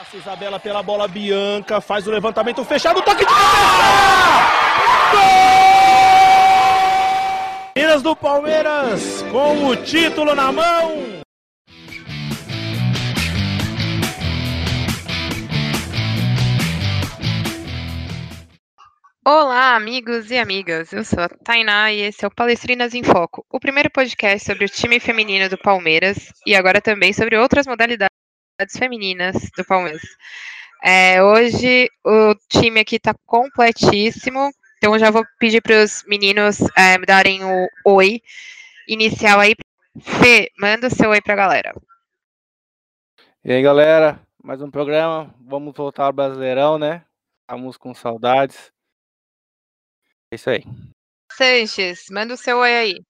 Passa Isabela pela bola, Bianca faz o levantamento fechado, toque de cabeça! Gol! Minas do Palmeiras com o título na mão. Olá, amigos e amigas. Eu sou a Tainá e esse é o Palestrinas em Foco, o primeiro podcast sobre o time feminino do Palmeiras e agora também sobre outras modalidades femininas do Palmeiras. É, hoje o time aqui está completíssimo, então já vou pedir para os meninos é, me darem o oi inicial aí. Fê, manda o seu oi para a galera. E aí, galera, mais um programa. Vamos voltar ao Brasileirão, né? Estamos com saudades. É isso aí. Sanches, manda o seu oi aí.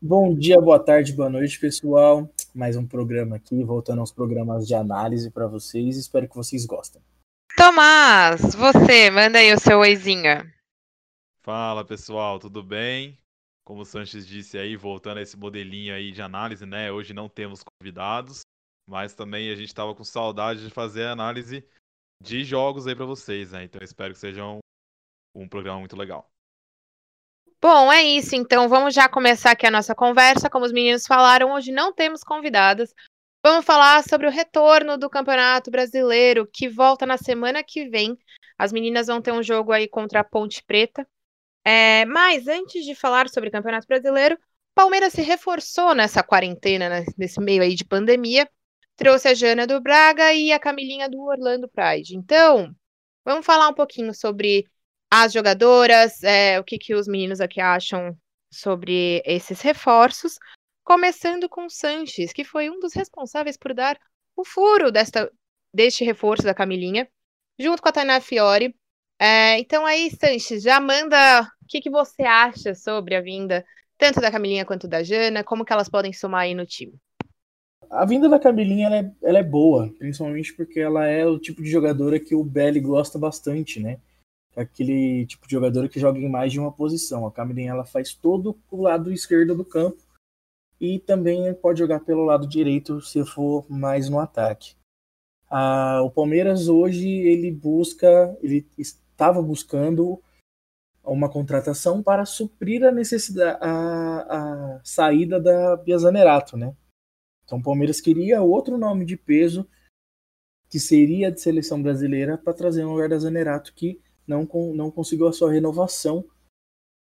Bom dia, boa tarde, boa noite, pessoal. Mais um programa aqui, voltando aos programas de análise para vocês. Espero que vocês gostem. Tomás, você, manda aí o seu oizinho. Fala, pessoal, tudo bem? Como o Sanches disse aí, voltando a esse modelinho aí de análise, né? Hoje não temos convidados, mas também a gente estava com saudade de fazer a análise de jogos aí para vocês, né? Então espero que seja um, um programa muito legal. Bom, é isso. Então vamos já começar aqui a nossa conversa. Como os meninos falaram, hoje não temos convidadas. Vamos falar sobre o retorno do Campeonato Brasileiro, que volta na semana que vem. As meninas vão ter um jogo aí contra a Ponte Preta. É, mas antes de falar sobre o Campeonato Brasileiro, Palmeiras se reforçou nessa quarentena, né, nesse meio aí de pandemia. Trouxe a Jana do Braga e a Camilinha do Orlando Pride. Então, vamos falar um pouquinho sobre as jogadoras, é, o que, que os meninos aqui acham sobre esses reforços. Começando com o Sanches, que foi um dos responsáveis por dar o furo desta, deste reforço da Camilinha, junto com a Tainá Fiore. É, então aí, Sanches, já manda o que, que você acha sobre a vinda tanto da Camilinha quanto da Jana, como que elas podem somar aí no time. A vinda da Camilinha ela é, ela é boa, principalmente porque ela é o tipo de jogadora que o Belly gosta bastante, né? Aquele tipo de jogadora que joga em mais de uma posição. A Camilinha ela faz todo o lado esquerdo do campo e também pode jogar pelo lado direito se for mais no ataque. Ah, o Palmeiras hoje ele busca, ele estava buscando uma contratação para suprir a necessidade, a, a saída da Bia Zanerato, né? Então o Palmeiras queria outro nome de peso que seria de seleção brasileira para trazer no lugar da Zanerato que não, não conseguiu a sua renovação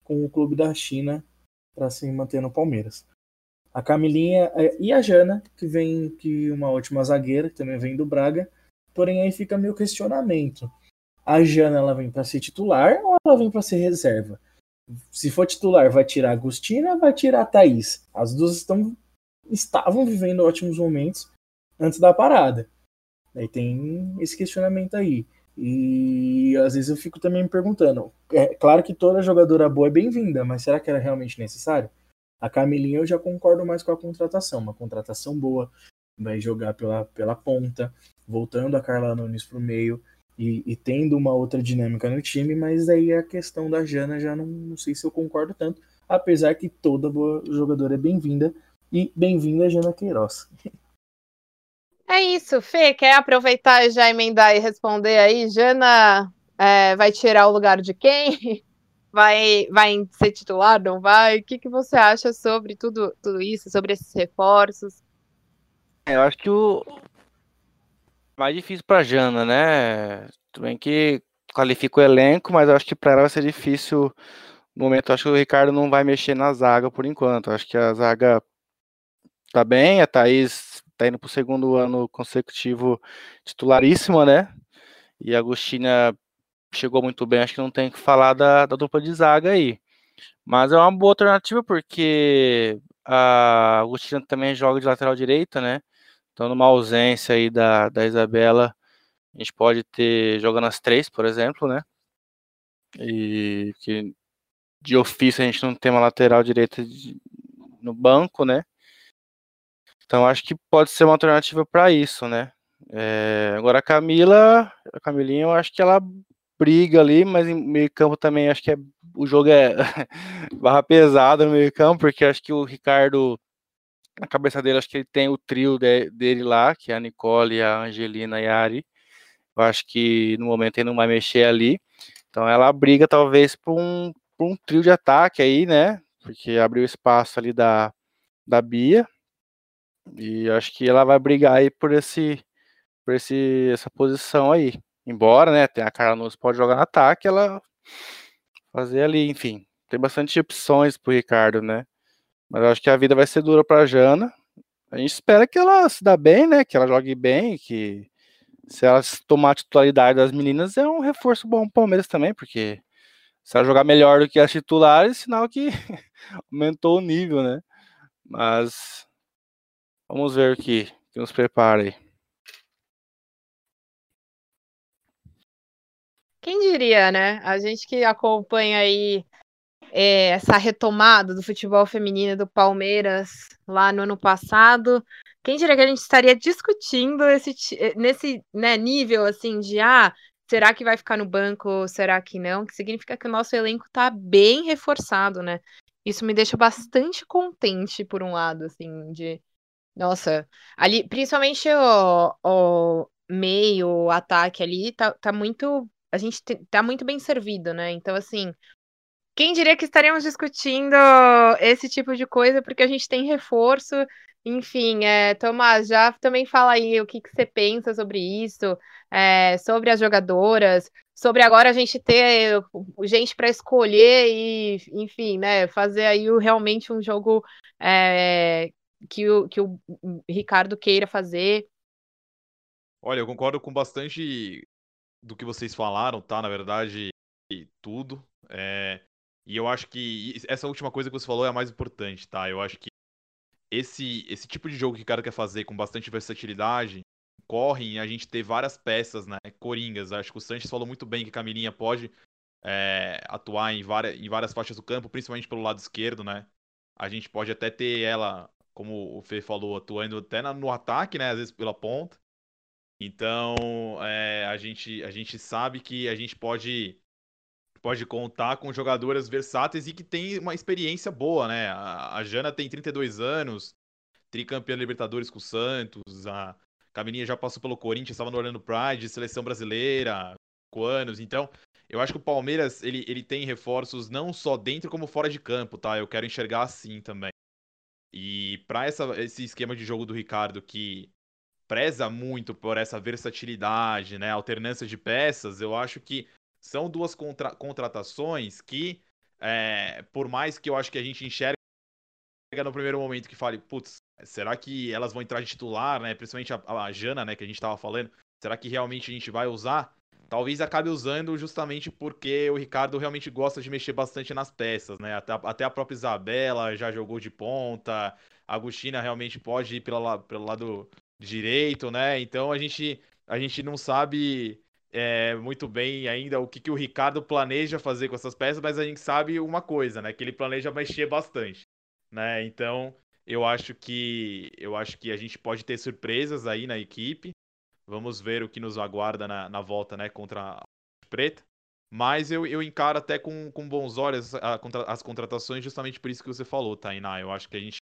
com o clube da China para se manter no Palmeiras. A Camilinha é, e a Jana, que vem que uma ótima zagueira, que também vem do Braga, porém aí fica meu questionamento. A Jana ela vem para ser titular ou ela vem para ser reserva? Se for titular, vai tirar a Agostina, vai tirar a Thaís. As duas estão estavam vivendo ótimos momentos antes da parada. Aí tem esse questionamento aí. E às vezes eu fico também me perguntando. É claro que toda jogadora boa é bem-vinda, mas será que era realmente necessário? A Camilinha eu já concordo mais com a contratação. Uma contratação boa, vai jogar pela, pela ponta, voltando a Carla Nunes para o meio e, e, tendo uma outra dinâmica no time, mas aí a questão da Jana já não, não sei se eu concordo tanto, apesar que toda boa jogadora é bem-vinda e bem-vinda Jana Queiroz. É isso, Fê, quer aproveitar e já emendar e responder aí? Jana é, vai tirar o lugar de quem? Vai, vai ser titular, não vai? O que, que você acha sobre tudo, tudo isso, sobre esses reforços? É, eu acho que o mais difícil para Jana, né? Tudo bem que qualifica o elenco, mas eu acho que para ela vai ser difícil no momento. Eu acho que o Ricardo não vai mexer na zaga por enquanto. Eu acho que a zaga tá bem, a Thaís tá indo pro segundo ano consecutivo titularíssima, né? E a Agostina chegou muito bem, acho que não tem que falar da, da dupla de zaga aí. Mas é uma boa alternativa porque a Agostina também joga de lateral direita, né? Então, numa ausência aí da, da Isabela, a gente pode ter jogando as três, por exemplo, né? E que de ofício a gente não tem uma lateral direita de, no banco, né? Então acho que pode ser uma alternativa para isso, né? É, agora a Camila, a Camilinha, eu acho que ela briga ali, mas em meio campo também acho que é, o jogo é barra pesada no meio campo, porque acho que o Ricardo na cabeça dele, acho que ele tem o trio de, dele lá, que é a Nicole, a Angelina e a Ari. Eu acho que no momento ele não vai mexer ali. Então ela briga talvez por um, por um trio de ataque aí, né? Porque abriu espaço ali da, da Bia. E acho que ela vai brigar aí por esse por esse essa posição aí. Embora, né, tem a Carla Nunes pode jogar no ataque, ela fazer ali, enfim. Tem bastante opções pro Ricardo, né? Mas eu acho que a vida vai ser dura pra Jana. A gente espera que ela se dá bem, né? Que ela jogue bem, que se ela tomar a titularidade das meninas é um reforço bom pro Palmeiras também, porque se ela jogar melhor do que as titulares, sinal que aumentou o nível, né? Mas vamos ver o que, nos prepara aí. Quem diria, né? A gente que acompanha aí é, essa retomada do futebol feminino do Palmeiras lá no ano passado, quem diria que a gente estaria discutindo esse, eh, nesse né, nível assim de ah, será que vai ficar no banco, será que não? Que significa que o nosso elenco está bem reforçado, né? Isso me deixa bastante contente, por um lado, assim, de. Nossa, ali, principalmente o, o meio, o ataque ali, tá, tá muito a gente tá muito bem servido, né? Então, assim, quem diria que estaríamos discutindo esse tipo de coisa, porque a gente tem reforço. Enfim, é, Tomás, já também fala aí o que, que você pensa sobre isso, é, sobre as jogadoras, sobre agora a gente ter gente para escolher e, enfim, né, fazer aí realmente um jogo é, que, o, que o Ricardo queira fazer. Olha, eu concordo com bastante do que vocês falaram, tá? Na verdade, tudo. É, e eu acho que essa última coisa que você falou é a mais importante, tá? Eu acho que esse, esse tipo de jogo que o cara quer fazer com bastante versatilidade corre em a gente ter várias peças, né? Coringas. Acho que o Sanches falou muito bem que a Camilinha pode é, atuar em várias, em várias faixas do campo, principalmente pelo lado esquerdo, né? A gente pode até ter ela, como o Fê falou, atuando até no ataque, né? Às vezes pela ponta. Então, é, a, gente, a gente sabe que a gente pode pode contar com jogadoras versáteis e que tem uma experiência boa, né? A, a Jana tem 32 anos, tricampeã Libertadores com o Santos, a Camininha já passou pelo Corinthians, estava no Orlando Pride, seleção brasileira, com anos. Então, eu acho que o Palmeiras ele, ele tem reforços não só dentro como fora de campo, tá? Eu quero enxergar assim também. E para esse esquema de jogo do Ricardo que preza muito por essa versatilidade, né, alternância de peças, eu acho que são duas contra contratações que, é, por mais que eu acho que a gente enxerga no primeiro momento que fale, putz, será que elas vão entrar de titular, né, principalmente a, a Jana, né, que a gente estava falando, será que realmente a gente vai usar? Talvez acabe usando justamente porque o Ricardo realmente gosta de mexer bastante nas peças, né? Até, até a própria Isabela já jogou de ponta, a Agostina realmente pode ir pela, pelo lado direito, né? Então a gente, a gente não sabe é, muito bem ainda o que, que o Ricardo planeja fazer com essas peças, mas a gente sabe uma coisa, né? Que ele planeja mexer bastante, né? Então eu acho que eu acho que a gente pode ter surpresas aí na equipe. Vamos ver o que nos aguarda na, na volta, né? Contra a Preta. Mas eu, eu encaro até com, com bons olhos a, as contratações, justamente por isso que você falou, Tainá. Eu acho que a gente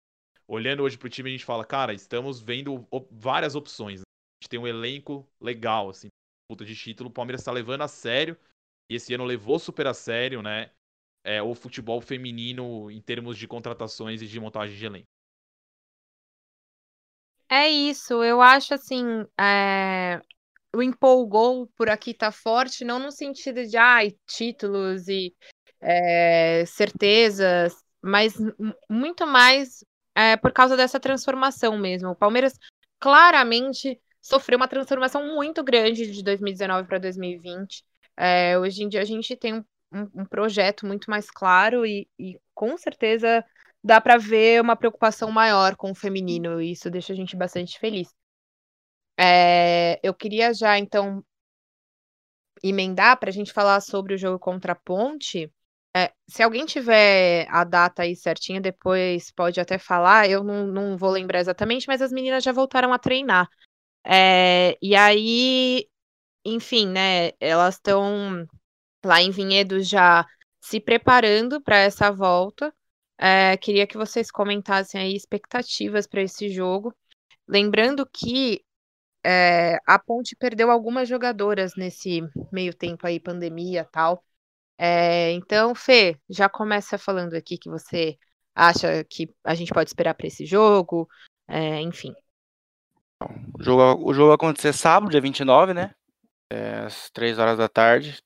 olhando hoje pro time, a gente fala, cara, estamos vendo várias opções. Né? A gente tem um elenco legal, assim, puta de título. O Palmeiras está levando a sério. E esse ano levou super a sério, né? É, o futebol feminino em termos de contratações e de montagem de elenco. É isso, eu acho assim, é... o empolgou por aqui tá forte, não no sentido de ai, títulos e é, certezas, mas muito mais é, por causa dessa transformação mesmo. O Palmeiras claramente sofreu uma transformação muito grande de 2019 para 2020. É, hoje em dia a gente tem um, um, um projeto muito mais claro e, e com certeza dá para ver uma preocupação maior com o feminino e isso deixa a gente bastante feliz. É, eu queria já então emendar para a gente falar sobre o jogo contra a Ponte. É, se alguém tiver a data aí certinha, depois pode até falar. Eu não, não vou lembrar exatamente, mas as meninas já voltaram a treinar. É, e aí, enfim, né? Elas estão lá em Vinhedo já se preparando para essa volta. É, queria que vocês comentassem aí expectativas para esse jogo. Lembrando que é, a Ponte perdeu algumas jogadoras nesse meio tempo aí, pandemia tal. É, então, Fê, já começa falando aqui que você acha que a gente pode esperar para esse jogo, é, enfim. O jogo, o jogo vai acontecer sábado, dia 29, né? É, às 3 horas da tarde.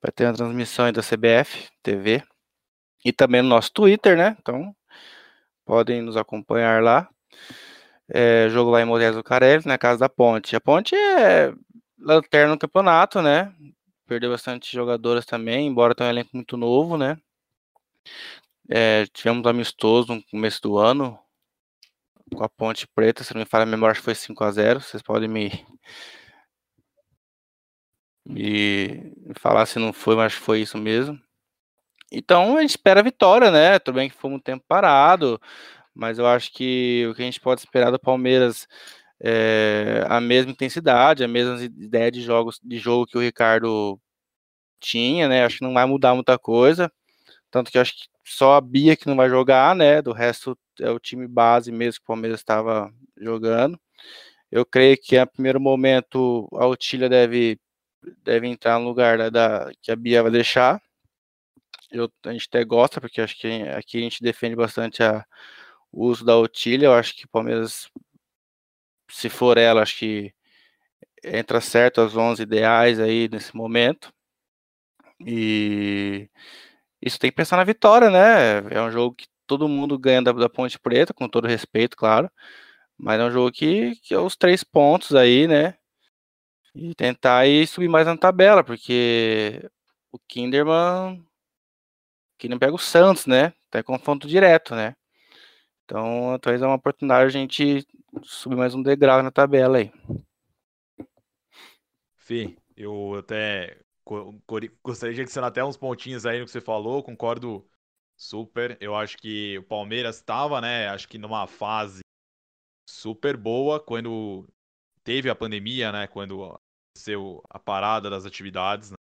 Vai ter uma transmissão aí da CBF TV. E também no nosso Twitter, né? Então, podem nos acompanhar lá. É, jogo lá em Moisés do Carelli, na Casa da Ponte. A Ponte é lanterna no campeonato, né? Perdeu bastante jogadoras também, embora tenha um elenco muito novo, né? É, tivemos amistoso no começo do ano com a Ponte Preta, se não me falha a memória, acho que foi 5 a 0 Vocês podem me, me falar se não foi, mas foi isso mesmo. Então a gente espera a vitória, né? Tudo bem que foi um tempo parado, mas eu acho que o que a gente pode esperar do Palmeiras é a mesma intensidade, a mesma ideia de jogos de jogo que o Ricardo tinha, né? Acho que não vai mudar muita coisa. Tanto que acho que só a Bia que não vai jogar, né? Do resto é o time base mesmo que o Palmeiras estava jogando. Eu creio que a primeiro momento a Otília deve, deve entrar no lugar da, da, que a Bia vai deixar. Eu, a gente até gosta, porque acho que aqui a gente defende bastante a, o uso da Otília. Eu acho que o Palmeiras, se for ela, acho que entra certo as 11 ideais aí nesse momento. E isso tem que pensar na vitória, né? É um jogo que todo mundo ganha da, da Ponte Preta, com todo respeito, claro. Mas é um jogo que, que é os três pontos aí, né? E tentar aí subir mais na tabela, porque o Kinderman que não pega o Santos, né? Em confronto direto, né? Então, talvez é uma oportunidade a gente subir mais um degrau na tabela aí. Fih, eu até gostaria de adicionar até uns pontinhos aí no que você falou, concordo super. Eu acho que o Palmeiras estava, né? Acho que numa fase super boa quando teve a pandemia, né? Quando aconteceu a parada das atividades. Né?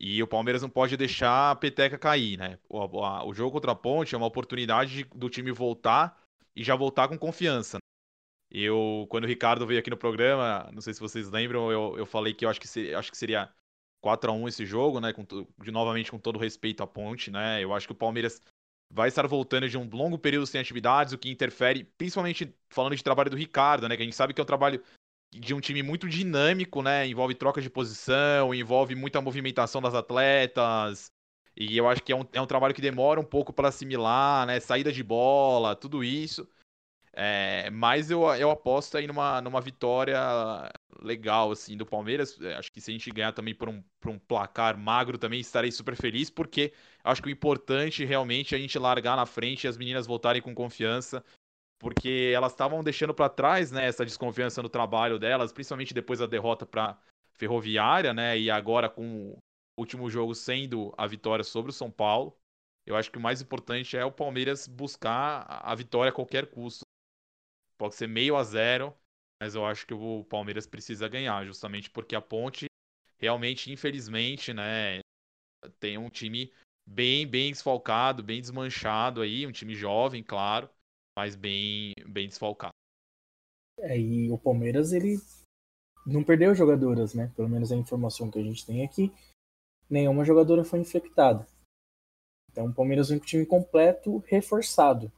E o Palmeiras não pode deixar a peteca cair, né? O, a, o jogo contra a Ponte é uma oportunidade de, do time voltar e já voltar com confiança. Né? Eu, quando o Ricardo veio aqui no programa, não sei se vocês lembram, eu, eu falei que eu acho que, se, acho que seria 4 a 1 esse jogo, né? Com, de, novamente com todo respeito à Ponte, né? Eu acho que o Palmeiras vai estar voltando de um longo período sem atividades, o que interfere, principalmente falando de trabalho do Ricardo, né? Que a gente sabe que é um trabalho de um time muito dinâmico, né? Envolve troca de posição, envolve muita movimentação das atletas. E eu acho que é um, é um trabalho que demora um pouco para assimilar, né? Saída de bola, tudo isso. É, mas eu, eu aposto aí numa, numa vitória legal, assim, do Palmeiras. É, acho que se a gente ganhar também por um, por um placar magro, também estarei super feliz, porque acho que o importante realmente é a gente largar na frente e as meninas voltarem com confiança, porque elas estavam deixando para trás, né, essa desconfiança no trabalho delas, principalmente depois da derrota para Ferroviária, né, e agora com o último jogo sendo a vitória sobre o São Paulo. Eu acho que o mais importante é o Palmeiras buscar a vitória a qualquer custo. Pode ser meio a zero, mas eu acho que o Palmeiras precisa ganhar, justamente porque a Ponte realmente, infelizmente, né, tem um time bem, bem desfalcado, bem desmanchado aí, um time jovem, claro, mas bem, bem desfalcado. É, e o Palmeiras, ele não perdeu jogadoras, né? Pelo menos a informação que a gente tem aqui, nenhuma jogadora foi infectada. Então o Palmeiras vem com o time completo, reforçado.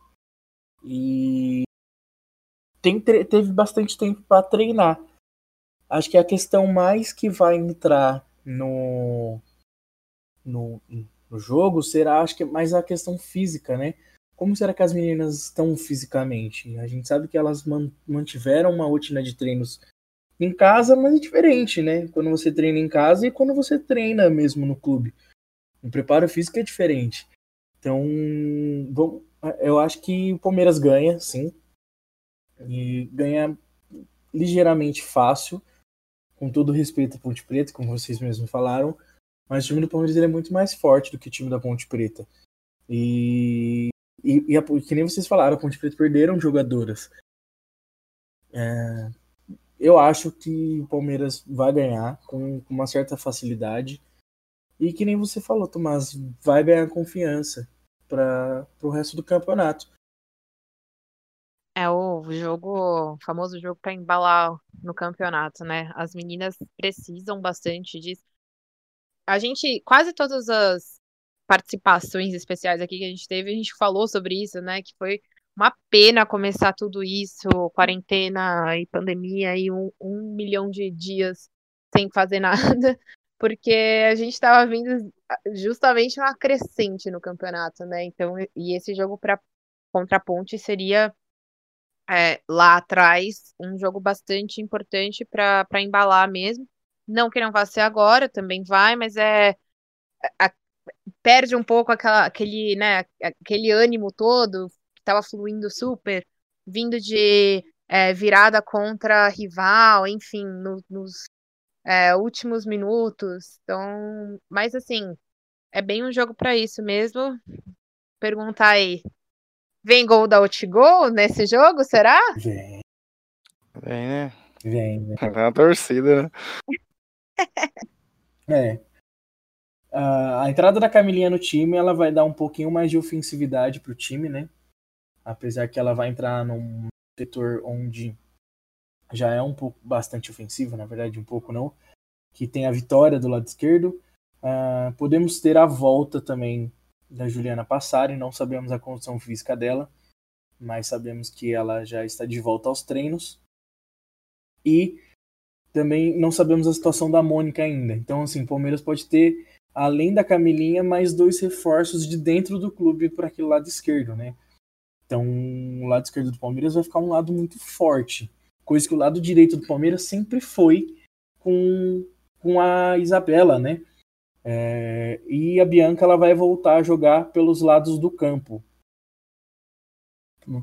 E tem, teve bastante tempo para treinar. Acho que a questão mais que vai entrar no, no, no jogo será, acho que mais a questão física, né? Como será que as meninas estão fisicamente? A gente sabe que elas mantiveram uma rotina de treinos em casa, mas é diferente, né? Quando você treina em casa e quando você treina mesmo no clube. O preparo físico é diferente. Então, bom, eu acho que o Palmeiras ganha, sim. E ganha ligeiramente fácil, com todo respeito à Ponte Preta, como vocês mesmos falaram. Mas o time do Palmeiras é muito mais forte do que o time da Ponte Preta. E, e, e a, que nem vocês falaram, a Ponte Preta perderam jogadoras. É, eu acho que o Palmeiras vai ganhar com, com, uma certa facilidade. E que nem você falou, Tomás, vai ganhar confiança. para o resto do campeonato. É o jogo, o famoso jogo para embalar no campeonato, né? As meninas precisam bastante disso. A gente, quase todas as participações especiais aqui que a gente teve, a gente falou sobre isso, né? Que foi uma pena começar tudo isso, quarentena e pandemia e um, um milhão de dias sem fazer nada, porque a gente estava vindo justamente uma crescente no campeonato, né? Então, e esse jogo para contra a Ponte seria é, lá atrás um jogo bastante importante para embalar mesmo. Não que não vá ser agora, também vai, mas é a, perde um pouco aquela, aquele, né, aquele ânimo todo que estava fluindo super, vindo de é, virada contra rival, enfim, no, nos é, últimos minutos. Então, mas assim, é bem um jogo para isso mesmo. Perguntar aí, Vem gol da Outigol nesse jogo, será? Vem. Vem, né? Vem, vem. Tá uma torcida, né? é. A entrada da Camilinha no time, ela vai dar um pouquinho mais de ofensividade pro time, né? Apesar que ela vai entrar num setor onde já é um pouco bastante ofensivo, na verdade, um pouco não, que tem a vitória do lado esquerdo. Uh, podemos ter a volta também da Juliana Passari, não sabemos a condição física dela, mas sabemos que ela já está de volta aos treinos. E também não sabemos a situação da Mônica ainda. Então, assim, o Palmeiras pode ter, além da Camilinha, mais dois reforços de dentro do clube para aquele lado esquerdo, né? Então, o lado esquerdo do Palmeiras vai ficar um lado muito forte. Coisa que o lado direito do Palmeiras sempre foi com, com a Isabela, né? É, e a Bianca ela vai voltar a jogar pelos lados do campo,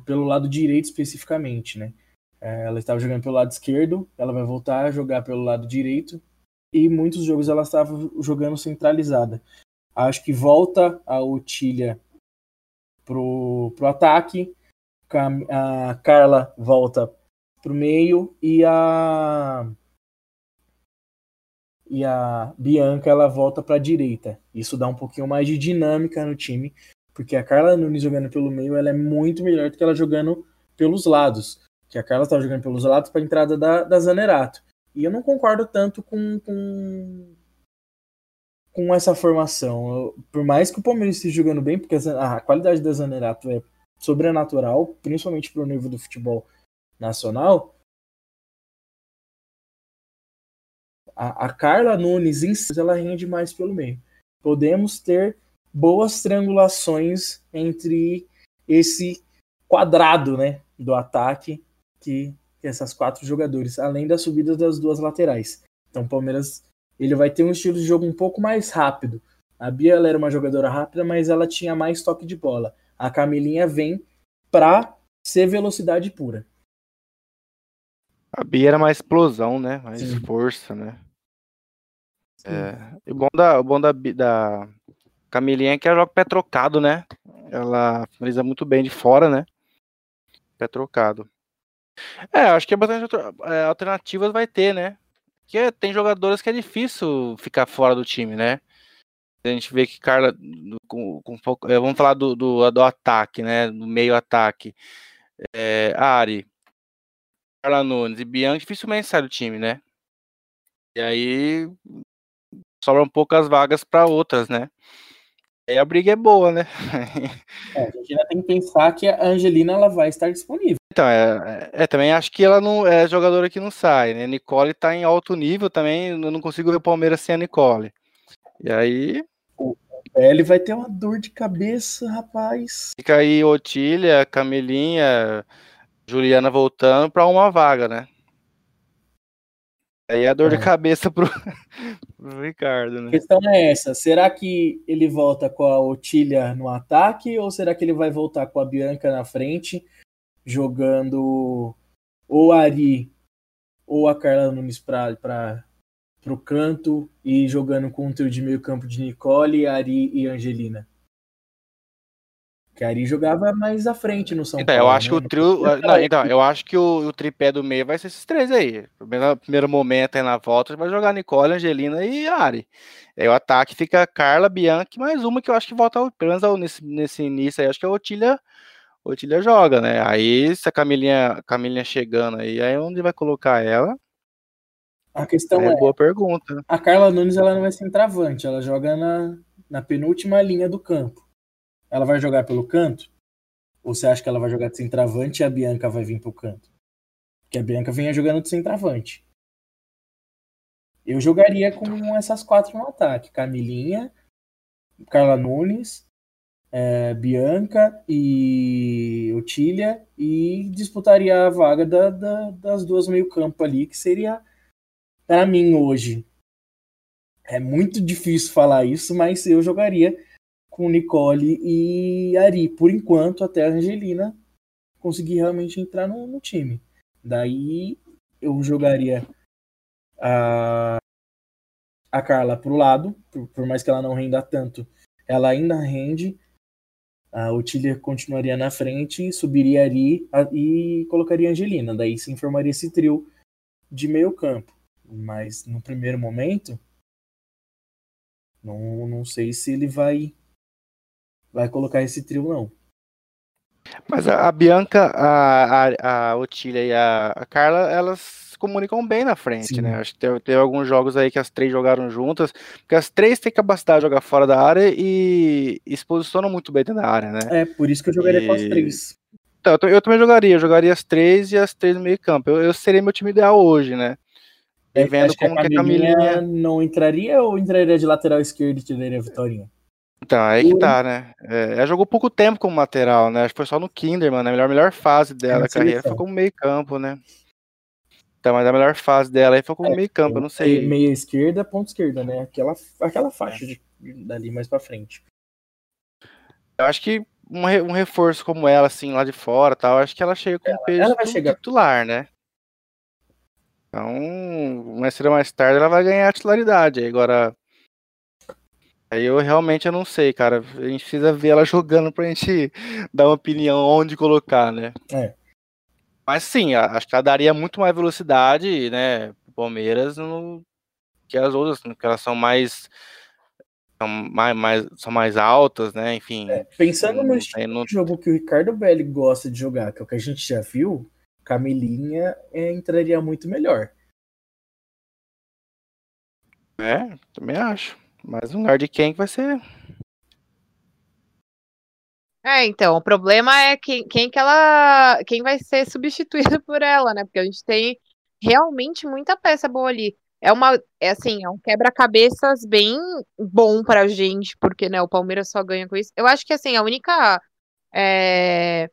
pelo lado direito especificamente, né? É, ela estava jogando pelo lado esquerdo, ela vai voltar a jogar pelo lado direito e muitos jogos ela estava jogando centralizada. Acho que volta a Otília pro, pro ataque, a Carla volta pro meio e a e a Bianca ela volta para a direita. Isso dá um pouquinho mais de dinâmica no time, porque a Carla Nunes jogando pelo meio ela é muito melhor do que ela jogando pelos lados. Que a Carla estava jogando pelos lados para a entrada da, da Zanerato. E eu não concordo tanto com, com, com essa formação. Eu, por mais que o Palmeiras esteja jogando bem, porque a, a qualidade da Zanerato é sobrenatural, principalmente para o nível do futebol nacional, A, a Carla Nunes em si, ela rende mais pelo meio. Podemos ter boas triangulações entre esse quadrado, né, do ataque que, essas quatro jogadores, além das subidas das duas laterais. Então, o Palmeiras ele vai ter um estilo de jogo um pouco mais rápido. A Bia era uma jogadora rápida, mas ela tinha mais toque de bola. A Camilinha vem para ser velocidade pura. A Bia era mais explosão, né? Mais Sim. força, né? É, o bom da, o bom da, da Camilinha é que ela joga pé trocado, né? Ela finaliza muito bem de fora, né? Pé trocado. É, acho que é bastante alternativas vai ter, né? Porque tem jogadores que é difícil ficar fora do time, né? A gente vê que Carla, com, com é, vamos falar do, do, do, ataque, né? Do meio ataque. É, Ari, Carla Nunes e Bianchi dificilmente sai do time, né? E aí sobram poucas vagas para outras, né? Aí a briga é boa, né? é, a gente ainda tem que pensar que a Angelina ela vai estar disponível. Então, é, é, é, também acho que ela não é jogadora que não sai, né? Nicole tá em alto nível também, eu não consigo ver o Palmeiras sem a Nicole. E aí. O vai ter uma dor de cabeça, rapaz. Fica aí Otília, Camelinha, Juliana voltando para uma vaga, né? Aí é a dor é. de cabeça pro, pro Ricardo, né? A questão é essa: será que ele volta com a Otília no ataque ou será que ele vai voltar com a Bianca na frente, jogando ou a Ari ou a Carla Nunes para o canto e jogando com um trio de meio campo de Nicole, Ari e Angelina? Que a Ari jogava mais à frente no São Então, Paulo. eu acho né? que o trio. Não, então, eu acho que o, o tripé do meio vai ser esses três aí. Primeiro, primeiro momento aí na volta, vai jogar Nicole, Angelina e Ari. Aí o ataque fica Carla, Bianca e mais uma que eu acho que volta ao- pelo menos ao- nesse, nesse início aí, acho que a Otília, Otília joga, né? Aí se a Camilinha, Camilinha chegando aí, aí onde vai colocar ela? A questão é é, boa pergunta. a Carla Nunes ela não vai ser travante, ela joga na, na penúltima linha do campo. Ela vai jogar pelo canto? Ou você acha que ela vai jogar de centroavante e a Bianca vai vir pro canto? Porque a Bianca vinha jogando de centroavante. Eu jogaria com essas quatro no ataque: Camilinha, Carla Nunes, eh, Bianca e Otília, e disputaria a vaga da- da- das duas meio-campo ali, que seria, para mim, hoje. É muito difícil falar isso, mas eu jogaria com Nicole e Ari, por enquanto, até a Angelina conseguir realmente entrar no, no time. Daí eu jogaria a, a Carla pro lado, por, por mais que ela não renda tanto, ela ainda rende. A Otília continuaria na frente, subiria Ari a- e colocaria Angelina. Daí se informaria esse trio de meio campo. Mas no primeiro momento, não, não sei se ele vai vai colocar esse trio, não. Mas a, a Bianca, a, a, a Otília e a, a Carla, elas se comunicam bem na frente, Sim. né? Acho que teve, teve alguns jogos aí que as três jogaram juntas, porque as três têm capacidade de jogar fora da área e, e se posicionam muito bem dentro da área, né? É, por isso que eu jogaria com as E- três. Então, eu, eu também jogaria, eu jogaria as três e as três no meio campo. Eu, eu seria meu time ideal hoje, né? E Daí, vendo a como que a Camilinha Camilinha. não entraria ou entraria de lateral esquerdo e tiraria a Vitorinha? Então, aí que tá, né? É, ela jogou pouco tempo como lateral, né? Acho que foi só no Kinderman, né? A melhor, melhor fase dela na da carreira foi como meio campo, né? Então, mas a melhor fase dela aí foi como É, meio campo, eu não sei. Meia esquerda, ponta esquerda, né? Aquela, aquela faixa de, dali mais pra frente. Eu acho que um, um reforço como ela, assim, lá de fora tal, acho que ela chega com peso ela vai chegar. titular, né? Então, mais cedo ou mais tarde ela vai ganhar a titularidade. Agora, aí eu realmente eu não sei, cara. A gente precisa ver ela jogando pra gente dar uma opinião onde colocar, né? É. Mas sim, acho que ela daria muito mais velocidade, né, pro Palmeiras no, que as outras, né, porque elas são mais são mais, mais- são mais altas, né? Enfim. Pensando no estilo não- jogo que o Ricardo Belli gosta de jogar, que é o que a gente já viu, Camilinha é, entraria muito melhor. É, também acho. Mas no lugar de quem que vai ser. É, então, o problema é quem, quem que ela. Quem vai ser substituído por ela, né? Porque a gente tem realmente muita peça boa ali. É uma, é assim, é um quebra-cabeças bem bom pra gente, porque, né, o Palmeiras só ganha com isso. Eu acho que, assim, a única é,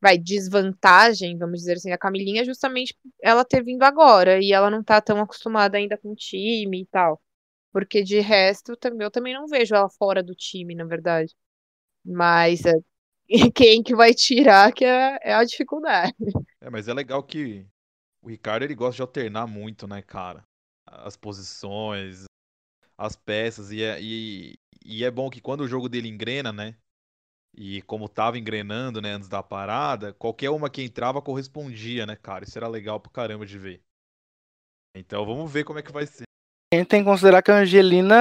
vai, desvantagem, vamos dizer assim, da Camilinha é justamente ela ter vindo agora e ela não tá tão acostumada ainda com o time e tal. Porque de resto, eu também não vejo ela fora do time, na verdade. Mas é, quem que vai tirar que é, é a dificuldade. É, mas é legal que o Ricardo ele gosta de alternar muito, né, cara? As posições, as peças, e é, e, e é bom que quando o jogo dele engrena, né? E como tava engrenando, né, antes da parada, qualquer uma que entrava correspondia, né, cara? Isso era legal pra caramba de ver. Então vamos ver como é que vai ser. A gente tem que considerar que a Angelina,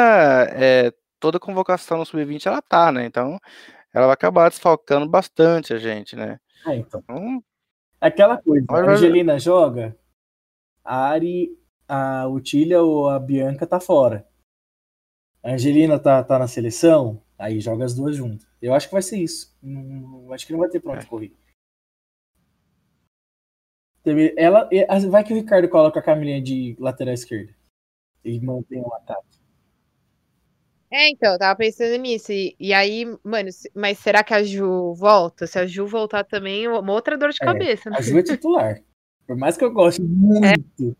é, toda convocação no Sub-20 ela tá, né? Então ela vai acabar desfalcando bastante a gente, né? É, então. Então, Aquela coisa, a Olha, Angelina joga, a Ari, a Utília ou a Bianca tá fora. A Angelina tá, tá na seleção, aí joga as duas juntas. Eu acho que vai ser isso. Não- acho que não vai ter pra onde É. correr. Ela, a- vai que o Ricardo coloca a Camilinha de lateral esquerda. E mantém o ataque. É, então, eu tava pensando nisso. E, e aí, mano, se- mas será que a Ju volta? Se a Ju voltar também, uma outra dor de É, cabeça, né? A Ju é titular. Por mais que eu goste muito,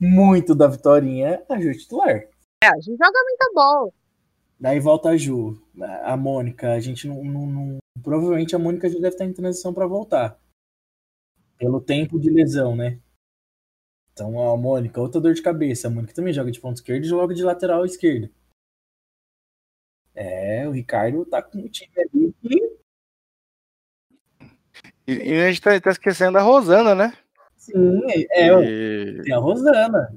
muito da Vitorinha, a Ju é titular. É, a Ju joga muita bola. Daí volta a Ju, a Mônica. A gente não, não- não- Provavelmente a Mônica já deve estar em transição para voltar. Pelo tempo de lesão, né? Então a Mônica, outra dor de cabeça. A Mônica também joga de ponto esquerdo e joga de lateral esquerdo. É, o Ricardo tá com o time ali que E, e a gente tá, tá esquecendo da Rosana, né? Sim, é, E- tem a Rosana.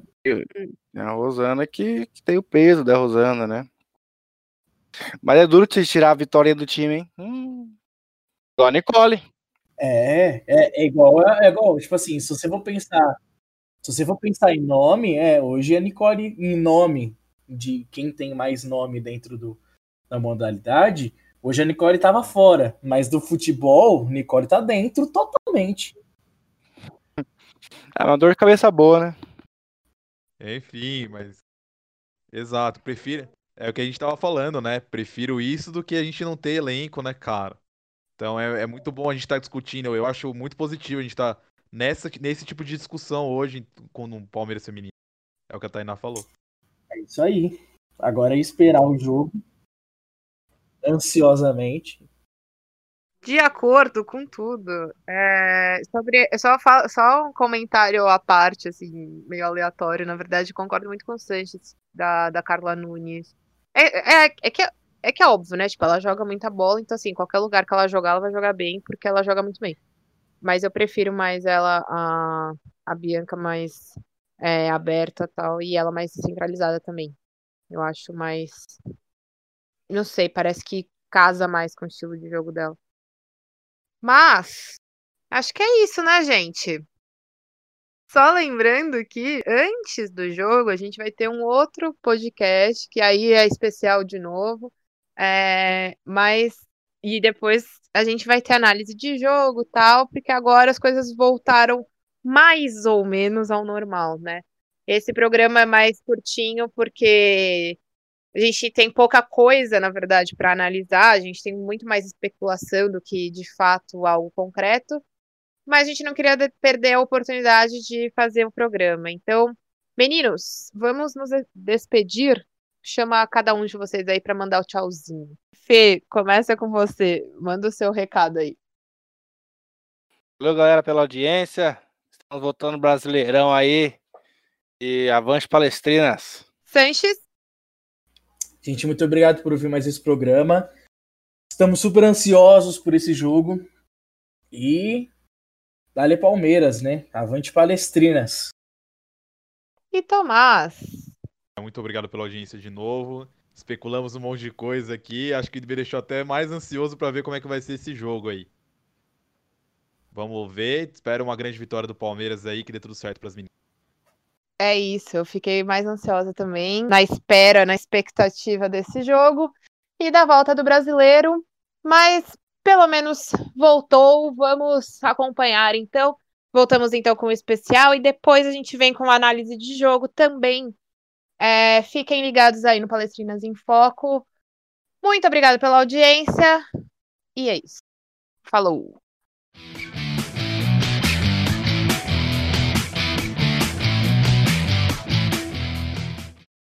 a Rosana que, que tem o peso da Rosana, né? Mas é duro te tirar a vitória do time, hein? Hum. Igual a Nicole. É, é, é igual, é igual, tipo assim, se você for pensar, se você for pensar em nome, é, hoje a Nicole em nome de quem tem mais nome dentro do, da modalidade, hoje a Nicole tava fora, mas do futebol, Nicole tá dentro totalmente. É uma dor de cabeça boa, né? Enfim, mas. Exato, prefiro. É o que a gente tava falando, né? Prefiro isso do que a gente não ter elenco, né, cara? Então é, é muito bom a gente estar discutindo. Eu acho muito positivo a gente estar nessa, nesse tipo de discussão hoje com o Palmeiras Feminino. É o que a Tainá falou. É isso aí. Agora é esperar o jogo ansiosamente. De acordo com tudo. É, sobre, só, só um comentário à parte, assim, meio aleatório. Na verdade, concordo muito com o Sanches, da, da Carla Nunes. É, é, é, que, é- que é óbvio, né? Tipo, ela joga muita bola, então, assim, qualquer lugar que ela jogar, ela vai jogar bem, porque ela joga muito bem. Mas eu prefiro mais ela, a, a Bianca mais é, aberta tal, e ela mais centralizada também. Eu acho mais. Não sei, parece que casa mais com o estilo de jogo dela. Mas, acho que é isso, né, gente? Só lembrando que antes do jogo a gente vai ter um outro podcast, que aí é especial de novo. É, mas. E depois a gente vai ter análise de jogo tal, porque agora as coisas voltaram mais ou menos ao normal, né? Esse programa é mais curtinho porque a gente tem pouca coisa, na verdade, para analisar, a gente tem muito mais especulação do que de fato algo concreto, mas a gente não queria de- perder a oportunidade de fazer o programa. Então, meninos, vamos nos de- despedir. Chama cada um de vocês aí para mandar o tchauzinho. Fê, começa com você. Manda o seu recado aí. Valeu, galera, pela audiência. Estamos voltando Brasileirão aí. E avante palestrinas. Sanches, Gente, muito obrigado por ouvir mais esse programa. Estamos super ansiosos por esse jogo. E Dale Palmeiras, né? Avante Palestrinas. e Tomás. Muito obrigado pela audiência de novo. Especulamos um monte de coisa aqui. Acho que me deixou até mais ansioso para ver como é que vai ser esse jogo aí. Vamos ver. Espero uma grande vitória do Palmeiras aí, que dê tudo certo pras meninas. É isso, eu fiquei mais ansiosa também, na espera, na expectativa desse jogo e da volta do brasileiro, mas pelo menos voltou, vamos acompanhar então. Voltamos então com o especial e depois a gente vem com a análise de jogo também. É, fiquem ligados aí no Palestrinas em Foco. Muito obrigada pela audiência e é isso. Falou!